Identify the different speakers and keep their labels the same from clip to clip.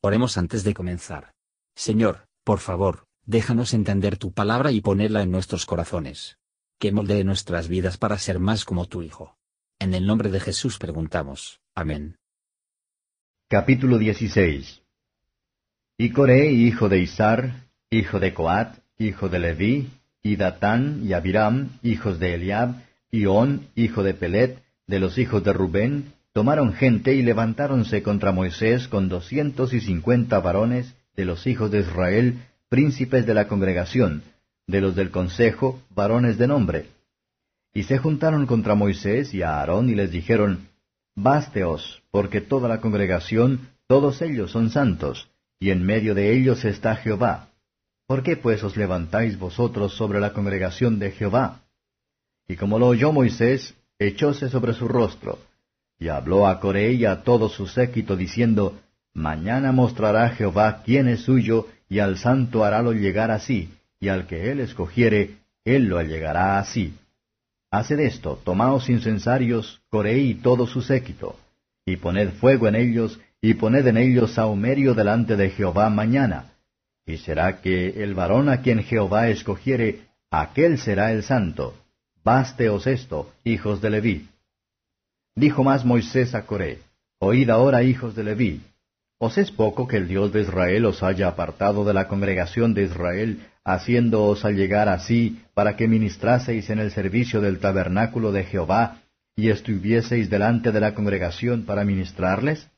Speaker 1: Oremos antes de comenzar. Señor, por favor, déjanos entender tu palabra y ponerla en nuestros corazones. Que moldee nuestras vidas para ser más como tu Hijo. En el nombre de Jesús preguntamos. Amén.
Speaker 2: Capítulo 16 Y Coré, hijo de Isar, hijo de Coat, hijo de Leví, y Datán y Abiram, hijos de Eliab, y On, hijo de Pelet, de los hijos de Rubén, tomaron gente y levantáronse contra Moisés con doscientos y cincuenta varones de los hijos de Israel, príncipes de la congregación, de los del consejo, varones de nombre. Y se juntaron contra Moisés y a Aarón y les dijeron, Básteos, porque toda la congregación, todos ellos son santos, y en medio de ellos está Jehová. ¿Por qué pues os levantáis vosotros sobre la congregación de Jehová? Y como lo oyó Moisés, echóse sobre su rostro, y habló a Coré y a todo su séquito, diciendo, Mañana mostrará Jehová quién es suyo, y al santo harálo llegar así, y al que él escogiere, él lo allegará así. Haced esto, tomaos incensarios, Coré y todo su séquito, y poned fuego en ellos, y poned en ellos saumerio delante de Jehová mañana. Y será que el varón a quien Jehová escogiere, aquel será el santo. Básteos esto, hijos de Leví. Dijo más Moisés a Coré, Oíd ahora, hijos de Leví, ¿os es poco que el Dios de Israel os haya apartado de la congregación de Israel, haciéndoos allegar así, para que ministraseis en el servicio del tabernáculo de Jehová, y estuvieseis delante de la congregación para ministrarles?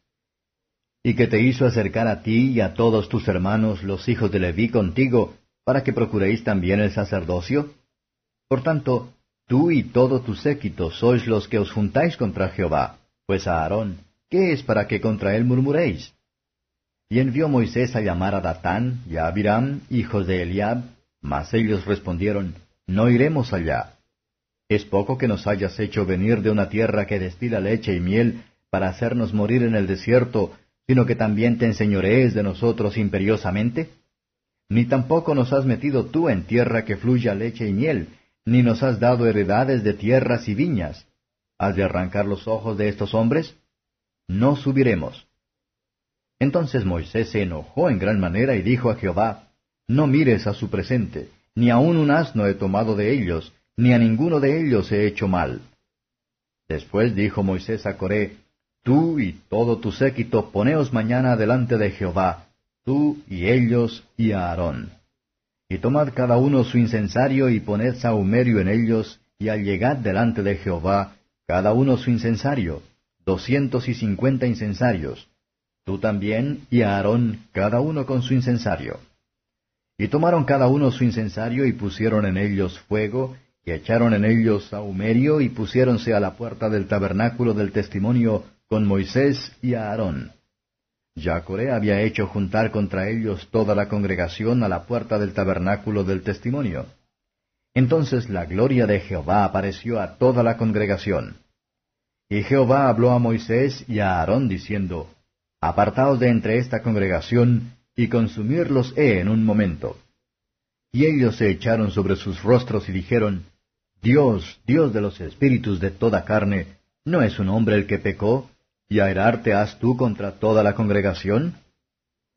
Speaker 2: ¿Y que te hizo acercar a ti y a todos tus hermanos, los hijos de Leví, contigo, para que procuréis también el sacerdocio? Por tanto, Tú y todo tu séquito sois los que os juntáis contra Jehová, pues a Aarón, ¿qué es para que contra él murmuréis? Y envió Moisés a llamar a Datán y a Abiram, hijos de Eliab, mas ellos respondieron, No iremos allá. ¿Es poco que nos hayas hecho venir de una tierra que destila leche y miel para hacernos morir en el desierto, sino que también te enseñorees de nosotros imperiosamente? Ni tampoco nos has metido tú en tierra que fluya leche y miel, ni nos has dado heredades de tierras y viñas. ¿Has de arrancar los ojos de estos hombres? No subiremos. Entonces Moisés se enojó en gran manera y dijo a Jehová, No mires a su presente, ni aun un asno he tomado de ellos, ni a ninguno de ellos he hecho mal. Después dijo Moisés a Coré, Tú y todo tu séquito poneos mañana delante de Jehová, tú y ellos y a Aarón. Y tomad cada uno su incensario y poned sahumerio en ellos, y allegad delante de Jehová cada uno su incensario, doscientos y cincuenta incensarios, tú también y Aarón cada uno con su incensario. Y tomaron cada uno su incensario y pusieron en ellos fuego, y echaron en ellos sahumerio y pusiéronse a la puerta del tabernáculo del testimonio con Moisés y Aarón. Ya Coré había hecho juntar contra ellos toda la congregación a la puerta del tabernáculo del testimonio. Entonces la gloria de Jehová apareció a toda la congregación. Y Jehová habló a Moisés y a Aarón diciendo, Apartaos de entre esta congregación, y consumirlos he en un momento. Y ellos se echaron sobre sus rostros y dijeron, Dios, Dios de los espíritus de toda carne, ¿no es un hombre el que pecó, ¿Y airarte has tú contra toda la congregación?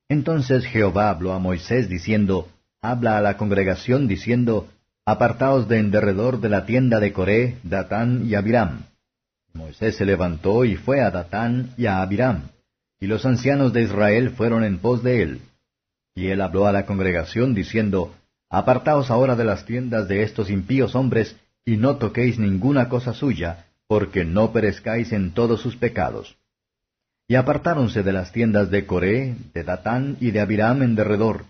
Speaker 2: Entonces Jehová habló a Moisés diciendo, Habla a la congregación diciendo, Apartaos de en derredor de la tienda de Coré, Datán y Abiram. Moisés se levantó y fue a Datán y a Abiram, y los ancianos de Israel fueron en pos de él. Y él habló a la congregación diciendo, Apartaos ahora de las tiendas de estos impíos hombres, y no toquéis ninguna cosa suya, porque no perezcáis en todos sus pecados. Y apartáronse de las tiendas de Coré, de Datán y de Abiram en derredor.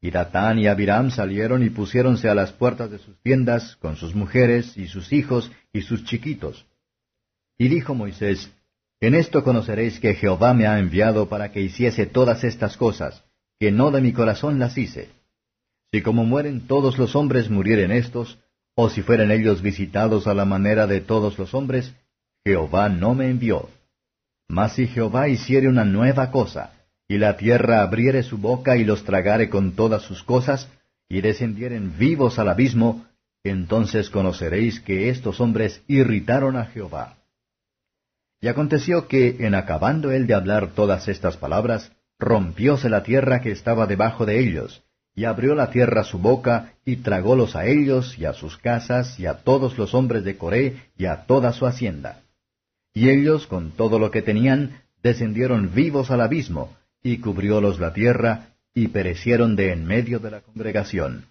Speaker 2: Y Datán y Abiram salieron y pusiéronse a las puertas de sus tiendas con sus mujeres y sus hijos y sus chiquitos. Y dijo Moisés, En esto conoceréis que Jehová me ha enviado para que hiciese todas estas cosas, que no de mi corazón las hice. Si como mueren todos los hombres murieren estos, o si fueren ellos visitados a la manera de todos los hombres, Jehová no me envió. Mas si Jehová hiciere una nueva cosa, y la tierra abriere su boca y los tragare con todas sus cosas, y descendieren vivos al abismo, entonces conoceréis que estos hombres irritaron a Jehová. Y aconteció que, en acabando él de hablar todas estas palabras, rompióse la tierra que estaba debajo de ellos, y abrió la tierra su boca, y tragólos a ellos, y a sus casas, y a todos los hombres de Coré, y a toda su hacienda. Y ellos, con todo lo que tenían, descendieron vivos al abismo, y cubriólos la tierra, y perecieron de en medio de la congregación.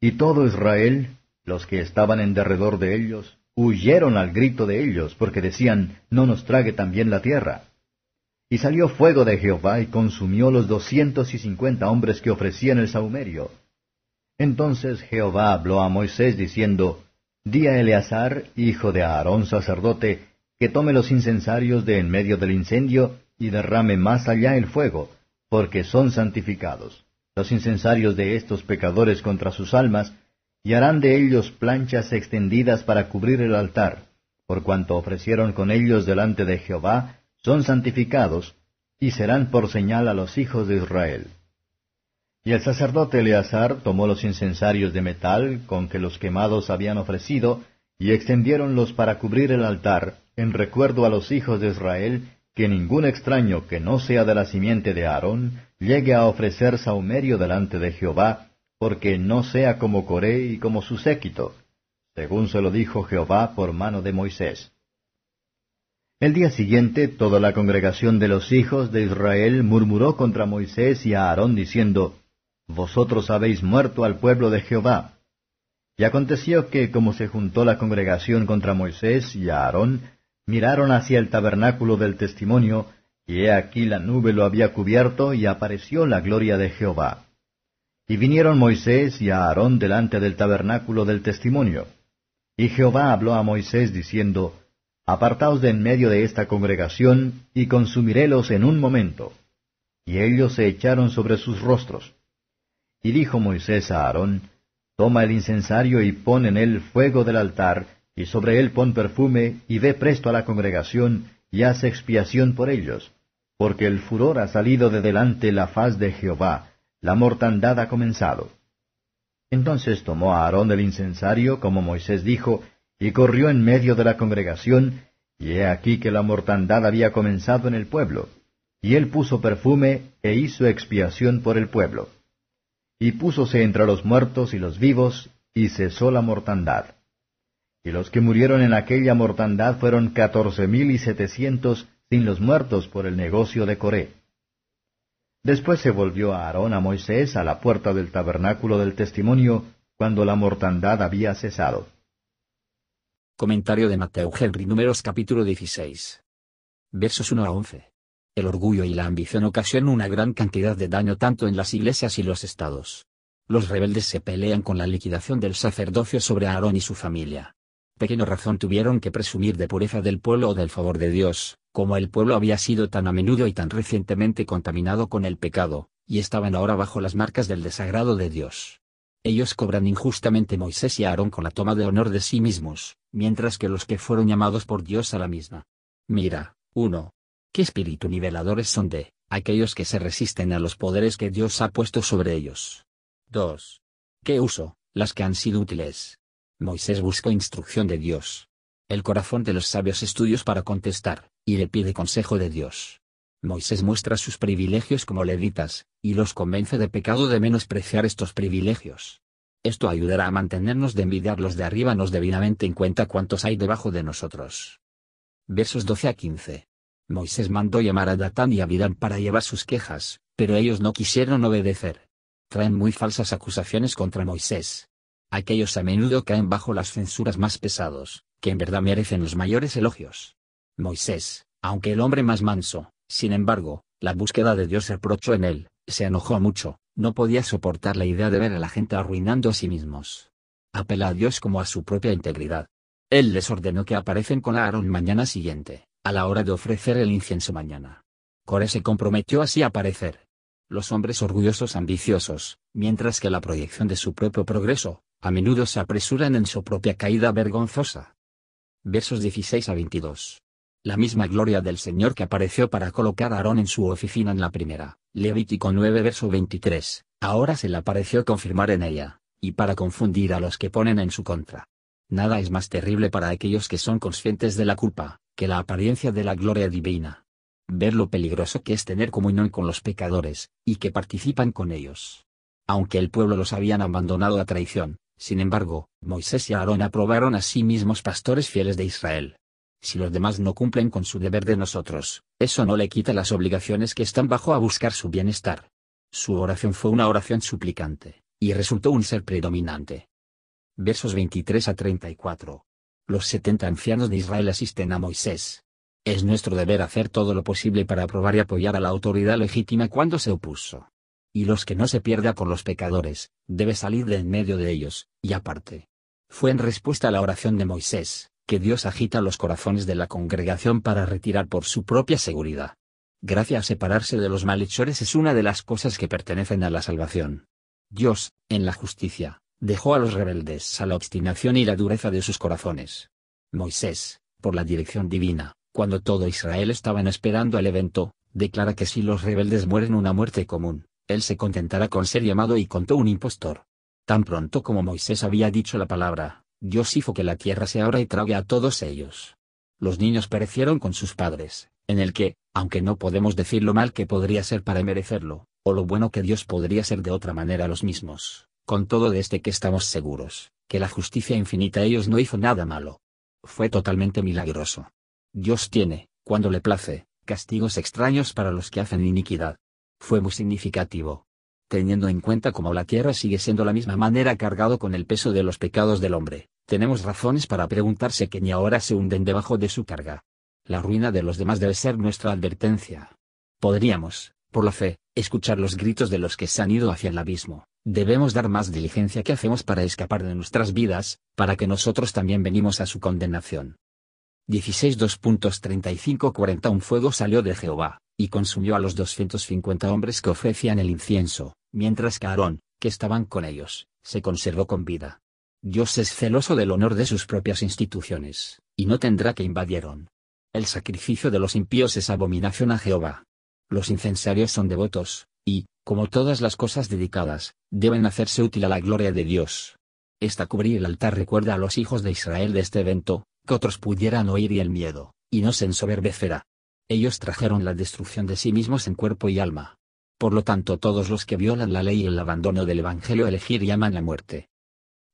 Speaker 2: Y todo Israel, los que estaban en derredor de ellos, huyeron al grito de ellos, porque decían, no nos trague también la tierra. Y salió fuego de Jehová y consumió los doscientos y cincuenta hombres que ofrecían el saumerio. Entonces Jehová habló a Moisés diciendo, Di a Eleazar, hijo de Aarón sacerdote, que tome los incensarios de en medio del incendio y derrame más allá el fuego, porque son santificados, los incensarios de estos pecadores contra sus almas, y harán de ellos planchas extendidas para cubrir el altar, por cuanto ofrecieron con ellos delante de Jehová, son santificados, y serán por señal a los hijos de Israel. Y el sacerdote Eleazar tomó los incensarios de metal con que los quemados habían ofrecido, y extendiéronlos para cubrir el altar, en recuerdo a los hijos de Israel, que ningún extraño que no sea de la simiente de Aarón llegue a ofrecer saumerio delante de Jehová, porque no sea como Coré y como su séquito, según se lo dijo Jehová por mano de Moisés. El día siguiente toda la congregación de los hijos de Israel murmuró contra Moisés y a Aarón diciendo, Vosotros habéis muerto al pueblo de Jehová. Y aconteció que, como se juntó la congregación contra Moisés y a Aarón, miraron hacia el tabernáculo del testimonio, y he aquí la nube lo había cubierto, y apareció la gloria de Jehová. Y vinieron Moisés y Aarón delante del tabernáculo del testimonio. Y Jehová habló a Moisés diciendo, Apartaos de en medio de esta congregación, y consumirélos en un momento. Y ellos se echaron sobre sus rostros. Y dijo Moisés a Aarón, Toma el incensario y pon en él fuego del altar, y sobre él pon perfume, y ve presto a la congregación, y haz expiación por ellos, porque el furor ha salido de delante la faz de Jehová, la mortandad ha comenzado. Entonces tomó a Aarón el incensario, como Moisés dijo, y corrió en medio de la congregación, y he aquí que la mortandad había comenzado en el pueblo. Y él puso perfume e hizo expiación por el pueblo. Y púsose entre los muertos y los vivos, y cesó la mortandad. Y los que murieron en aquella mortandad fueron catorce mil y setecientos sin los muertos por el negocio de Coré. Después se volvió a Aarón a Moisés a la puerta del tabernáculo del testimonio, cuando la mortandad había cesado.
Speaker 1: Comentario de Mateo Henry Números capítulo 16. Versos 1 a 11. El orgullo y la ambición ocasionan una gran cantidad de daño tanto en las iglesias y los estados. Los rebeldes se pelean con la liquidación del sacerdocio sobre Aarón y su familia. Pequeño razón tuvieron que presumir de pureza del pueblo o del favor de Dios, como el pueblo había sido tan a menudo y tan recientemente contaminado con el pecado, y estaban ahora bajo las marcas del desagrado de Dios. Ellos cobran injustamente Moisés y Aarón con la toma de honor de sí mismos, mientras que los que fueron llamados por Dios a la misma. Mira, 1. ¿Qué espíritu niveladores son de, aquellos que se resisten a los poderes que Dios ha puesto sobre ellos? 2. ¿Qué uso, las que han sido útiles? Moisés buscó instrucción de Dios. El corazón de los sabios estudios para contestar, y le pide consejo de Dios. Moisés muestra sus privilegios como levitas, y los convence de pecado de menospreciar estos privilegios. Esto ayudará a mantenernos de envidiar los de arriba nos debidamente en cuenta cuántos hay debajo de nosotros. Versos 12 a 15. Moisés mandó llamar a Datán y a Abiram para llevar sus quejas, pero ellos no quisieron obedecer. Traen muy falsas acusaciones contra Moisés. Aquellos a menudo caen bajo las censuras más pesados, que en verdad merecen los mayores elogios. Moisés, aunque el hombre más manso, sin embargo, la búsqueda de Dios reprochó en él, se enojó mucho, no podía soportar la idea de ver a la gente arruinando a sí mismos. Apela a Dios como a su propia integridad. Él les ordenó que aparecen con Aarón mañana siguiente, a la hora de ofrecer el incienso mañana. Coré se comprometió así a aparecer. Los hombres orgullosos ambiciosos, mientras que la proyección de su propio progreso, a menudo se apresuran en su propia caída vergonzosa. Versos 16 a 22 la misma gloria del Señor que apareció para colocar a Aarón en su oficina en la primera, Levítico 9 verso 23, ahora se le apareció confirmar en ella, y para confundir a los que ponen en su contra. Nada es más terrible para aquellos que son conscientes de la culpa, que la apariencia de la gloria divina. ver lo peligroso que es tener comunión con los pecadores, y que participan con ellos. Aunque el pueblo los habían abandonado a traición, sin embargo, Moisés y Aarón aprobaron a sí mismos pastores fieles de Israel. Si los demás no cumplen con su deber de nosotros, eso no le quita las obligaciones que están bajo a buscar su bienestar. Su oración fue una oración suplicante, y resultó un ser predominante. Versos 23 a 34. Los setenta ancianos de Israel asisten a Moisés. Es nuestro deber hacer todo lo posible para aprobar y apoyar a la autoridad legítima cuando se opuso. Y los que no se pierda con los pecadores, debe salir de en medio de ellos, y aparte. Fue en respuesta a la oración de Moisés, que Dios agita los corazones de la congregación para retirar por su propia seguridad. Gracia a separarse de los malhechores es una de las cosas que pertenecen a la salvación. Dios, en la justicia, dejó a los rebeldes a la obstinación y la dureza de sus corazones. Moisés, por la dirección divina, cuando todo Israel estaban esperando el evento, declara que si los rebeldes mueren una muerte común, él se contentará con ser llamado y contó un impostor. Tan pronto como Moisés había dicho la palabra, Dios hizo que la tierra se abra y trague a todos ellos. Los niños perecieron con sus padres, en el que, aunque no podemos decir lo mal que podría ser para merecerlo, o lo bueno que Dios podría ser de otra manera los mismos, con todo de este que estamos seguros, que la justicia infinita ellos no hizo nada malo. Fue totalmente milagroso. Dios tiene, cuando le place, castigos extraños para los que hacen iniquidad. Fue muy significativo, teniendo en cuenta cómo la tierra sigue siendo la misma manera cargado con el peso de los pecados del hombre, tenemos razones para preguntarse que ni ahora se hunden debajo de su carga. La ruina de los demás debe ser nuestra advertencia. Podríamos, por la fe, escuchar los gritos de los que se han ido hacia el abismo. Debemos dar más diligencia que hacemos para escapar de nuestras vidas, para que nosotros también venimos a su condenación. 16 2.35 Un fuego salió de Jehová, y consumió a los 250 hombres que ofrecían el incienso, mientras que Aarón, que estaban con ellos, se conservó con vida. Dios es celoso del honor de sus propias instituciones, y no tendrá que invadieron. El sacrificio de los impíos es abominación a Jehová. Los incensarios son devotos, y, como todas las cosas dedicadas, deben hacerse útil a la gloria de Dios. Esta cubrir el altar recuerda a los hijos de Israel de este evento, que otros pudieran oír y el miedo, y no se ensoberbecerá. Ellos trajeron la destrucción de sí mismos en cuerpo y alma, por lo tanto todos los que violan la ley y el abandono del Evangelio elegir llaman la muerte.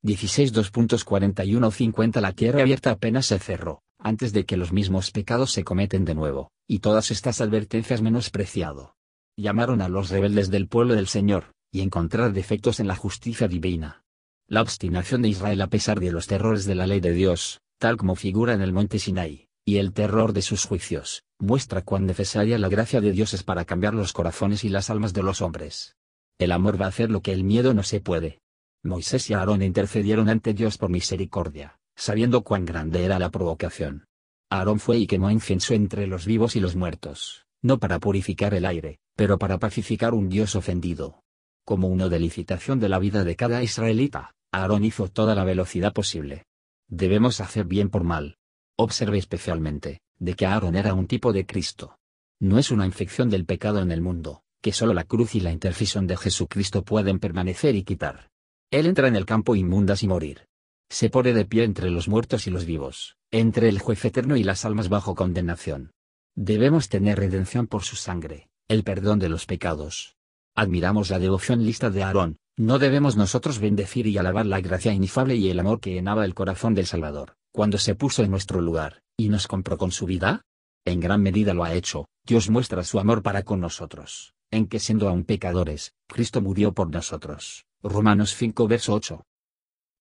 Speaker 1: 16 2.41-50 La tierra abierta apenas se cerró, antes de que los mismos pecados se cometen de nuevo, y todas estas advertencias menospreciado. Llamaron a los rebeldes del pueblo del Señor, y encontrar defectos en la justicia divina. La obstinación de Israel a pesar de los terrores de la ley de Dios, tal como figura en el monte Sinai, y el terror de sus juicios, muestra cuán necesaria la gracia de Dios es para cambiar los corazones y las almas de los hombres. El amor va a hacer lo que el miedo no se puede. Moisés y Aarón intercedieron ante Dios por misericordia, sabiendo cuán grande era la provocación. Aarón fue y quemó incienso entre los vivos y los muertos, no para purificar el aire, pero para pacificar un Dios ofendido. Como una delicitación de la vida de cada israelita, Aarón hizo toda la velocidad posible. Debemos hacer bien por mal, Observe especialmente, de que Aarón era un tipo de Cristo. No es una infección del pecado en el mundo, que solo la cruz y la intercesión de Jesucristo pueden permanecer y quitar. Él entra en el campo inmundas y morir. Se pone de pie entre los muertos y los vivos, entre el juez eterno y las almas bajo condenación. Debemos tener redención por su sangre, el perdón de los pecados. Admiramos la devoción lista de Aarón, no debemos nosotros bendecir y alabar la gracia inefable y el amor que llenaba el corazón del Salvador cuando se puso en nuestro lugar, y nos compró con su vida? En gran medida lo ha hecho, Dios muestra su amor para con nosotros, en que siendo aún pecadores, Cristo murió por nosotros. Romanos 5 verso 8.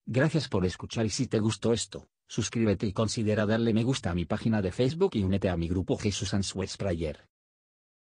Speaker 1: Gracias por escuchar y si te gustó esto, suscríbete y considera darle me gusta a mi página de Facebook y únete a mi grupo Jesús Answers Prayer.